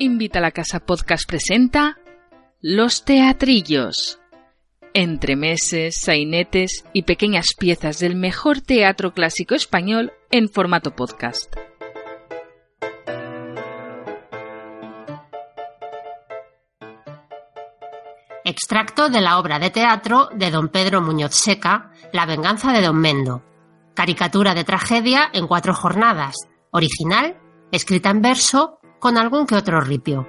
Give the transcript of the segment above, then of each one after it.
Invita a la Casa Podcast presenta Los Teatrillos. Entremeses, sainetes y pequeñas piezas del mejor teatro clásico español en formato podcast. Extracto de la obra de teatro de don Pedro Muñoz Seca, La venganza de don Mendo. Caricatura de tragedia en cuatro jornadas. Original, escrita en verso, con algún que otro ripio.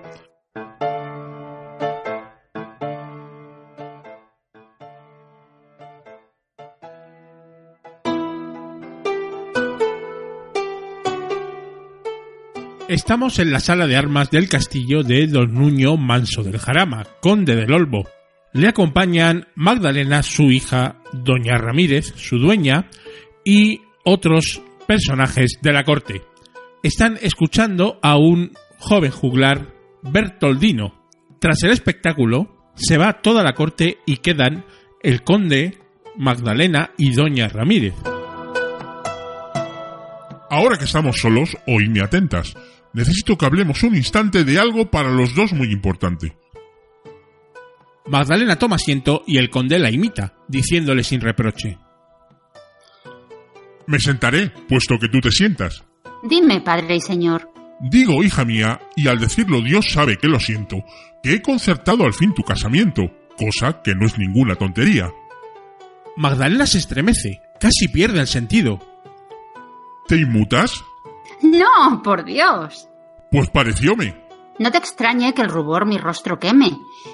Estamos en la sala de armas del castillo de Don Nuño Manso del Jarama, conde del Olbo. Le acompañan Magdalena, su hija, Doña Ramírez, su dueña, y otros personajes de la corte. Están escuchando a un joven juglar Bertoldino. Tras el espectáculo, se va toda la corte y quedan el conde, Magdalena y Doña Ramírez. Ahora que estamos solos, oídme atentas. Necesito que hablemos un instante de algo para los dos muy importante. Magdalena toma asiento y el conde la imita, diciéndole sin reproche. Me sentaré, puesto que tú te sientas. Dime, padre y señor. Digo, hija mía, y al decirlo Dios sabe que lo siento, que he concertado al fin tu casamiento, cosa que no es ninguna tontería. Magdalena se estremece, casi pierde el sentido. ¿Te inmutas? No, por Dios. Pues parecióme. No te extrañe que el rubor mi rostro queme.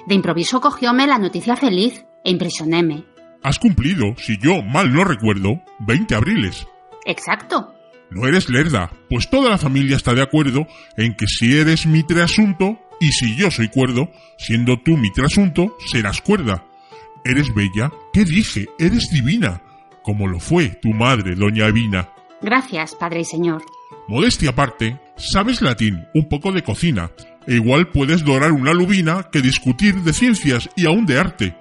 De improviso cogióme la noticia feliz e impresionéme. Has cumplido, si yo mal no recuerdo, 20 abriles. Exacto. No eres lerda, pues toda la familia está de acuerdo en que si eres mi trasunto y si yo soy cuerdo, siendo tú mi trasunto, serás cuerda. Eres bella, ¿qué dije? Eres divina, como lo fue tu madre, doña Evina. Gracias, padre y señor. Modestia aparte, sabes latín, un poco de cocina, e igual puedes dorar una lubina que discutir de ciencias y aún de arte.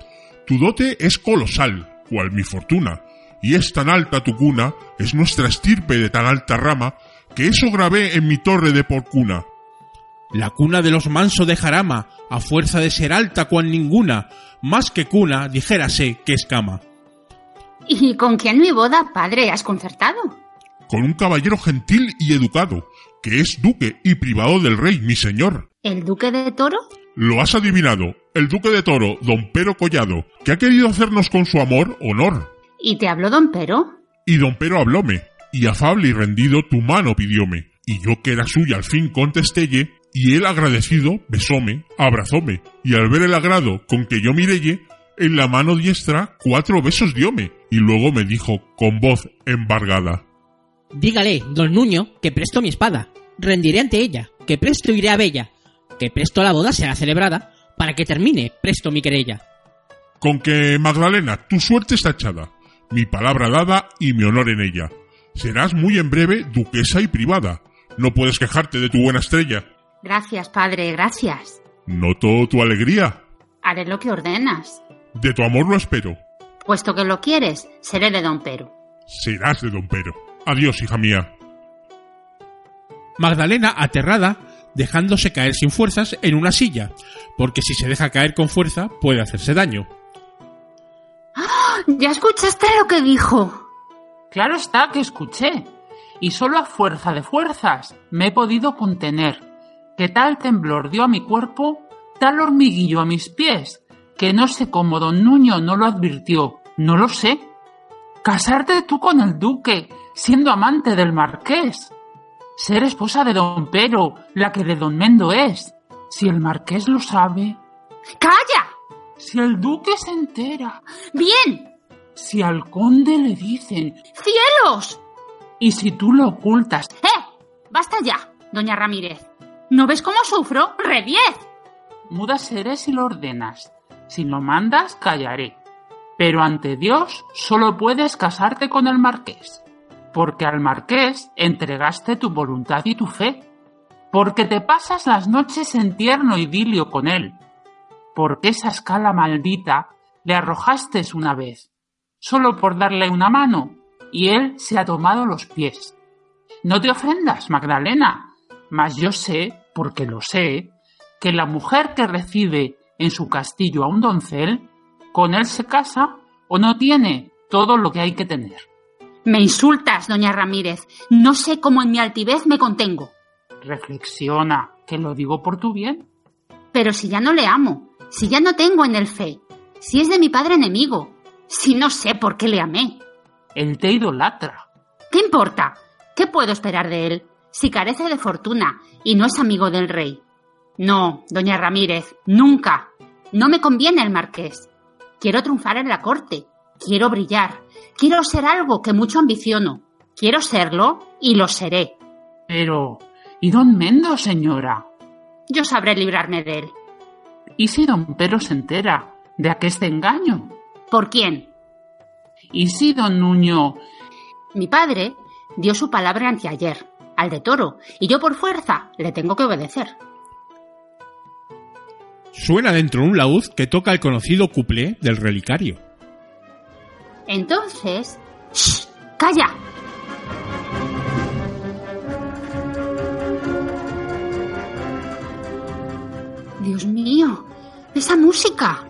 Tu dote es colosal, cual mi fortuna, y es tan alta tu cuna, es nuestra estirpe de tan alta rama, que eso grabé en mi torre de porcuna. La cuna de los manso de Jarama, a fuerza de ser alta cual ninguna, más que cuna, dijérase que escama. ¿Y con quién mi boda, padre, has concertado? Con un caballero gentil y educado, que es duque y privado del rey, mi señor. ¿El duque de Toro? Lo has adivinado, el duque de Toro, don Pero Collado, que ha querido hacernos con su amor honor. ¿Y te habló don Pero? Y don Pero hablóme, y afable y rendido tu mano pidióme, y yo que era suya al fin contestélle, y él agradecido besóme, abrazóme, y al ver el agrado con que yo mirelle, en la mano diestra cuatro besos dióme, y luego me dijo con voz embargada. Dígale, don Nuño, que presto mi espada, rendiré ante ella, que presto iré a Bella, que presto la boda será celebrada, para que termine presto mi querella. Con que, Magdalena, tu suerte está echada, mi palabra dada y mi honor en ella. Serás muy en breve duquesa y privada. No puedes quejarte de tu buena estrella. Gracias, padre, gracias. Noto tu alegría. Haré lo que ordenas. De tu amor lo espero. Puesto que lo quieres, seré de don Pero. Serás de don Pero. Adiós, hija mía. Magdalena, aterrada, dejándose caer sin fuerzas en una silla, porque si se deja caer con fuerza puede hacerse daño. ¿Ya escuchaste lo que dijo? Claro está que escuché. Y solo a fuerza de fuerzas me he podido contener. Que tal temblor dio a mi cuerpo, tal hormiguillo a mis pies, que no sé cómo don Nuño no lo advirtió. No lo sé. Casarte tú con el duque, siendo amante del marqués. Ser esposa de don Pero, la que de don Mendo es. Si el marqués lo sabe. ¡Calla! Si el duque se entera. Bien. Si al conde le dicen, ¡Cielos! y si tú lo ocultas, ¡Eh! ¡Basta ya, doña Ramírez! ¿No ves cómo sufro? ¡Reviez! muda seré si lo ordenas. Si lo mandas, callaré. Pero ante Dios solo puedes casarte con el marqués, porque al marqués entregaste tu voluntad y tu fe, porque te pasas las noches en tierno idilio con él, porque esa escala maldita le arrojaste una vez, solo por darle una mano, y él se ha tomado los pies. No te ofendas, Magdalena, mas yo sé, porque lo sé, que la mujer que recibe en su castillo a un doncel, con él se casa o no tiene todo lo que hay que tener. Me insultas, doña Ramírez. No sé cómo en mi altivez me contengo. Reflexiona, que lo digo por tu bien. Pero si ya no le amo, si ya no tengo en él fe, si es de mi padre enemigo, si no sé por qué le amé. Él te idolatra. ¿Qué importa? ¿Qué puedo esperar de él si carece de fortuna y no es amigo del rey? No, doña Ramírez, nunca. No me conviene el marqués. Quiero triunfar en la corte. Quiero brillar. Quiero ser algo que mucho ambiciono. Quiero serlo y lo seré. Pero, ¿y don Mendo, señora? Yo sabré librarme de él. ¿Y si don Pedro se entera de aqueste engaño? ¿Por quién? ¿Y si don Nuño... Mi padre dio su palabra anteayer, al de toro, y yo por fuerza le tengo que obedecer. Suena dentro un laúd que toca el conocido cuplé del relicario. Entonces... ¡Shh! ¡Calla! Dios mío, esa música.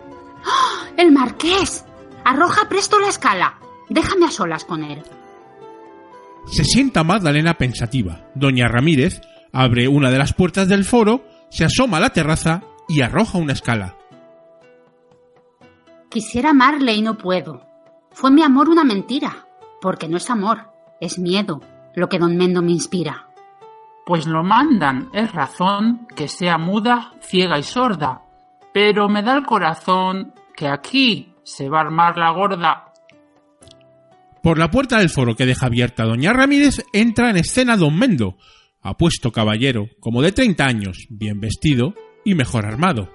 ¡Ah! ¡El marqués! Arroja presto la escala. Déjame a solas con él. Se sienta Magdalena pensativa. Doña Ramírez abre una de las puertas del foro, se asoma a la terraza y arroja una escala. Quisiera amarle y no puedo. Fue mi amor una mentira, porque no es amor, es miedo lo que don Mendo me inspira. Pues lo mandan, es razón que sea muda, ciega y sorda. Pero me da el corazón que aquí se va a armar la gorda. Por la puerta del foro que deja abierta doña Ramírez entra en escena don Mendo, apuesto caballero, como de 30 años, bien vestido y mejor armado.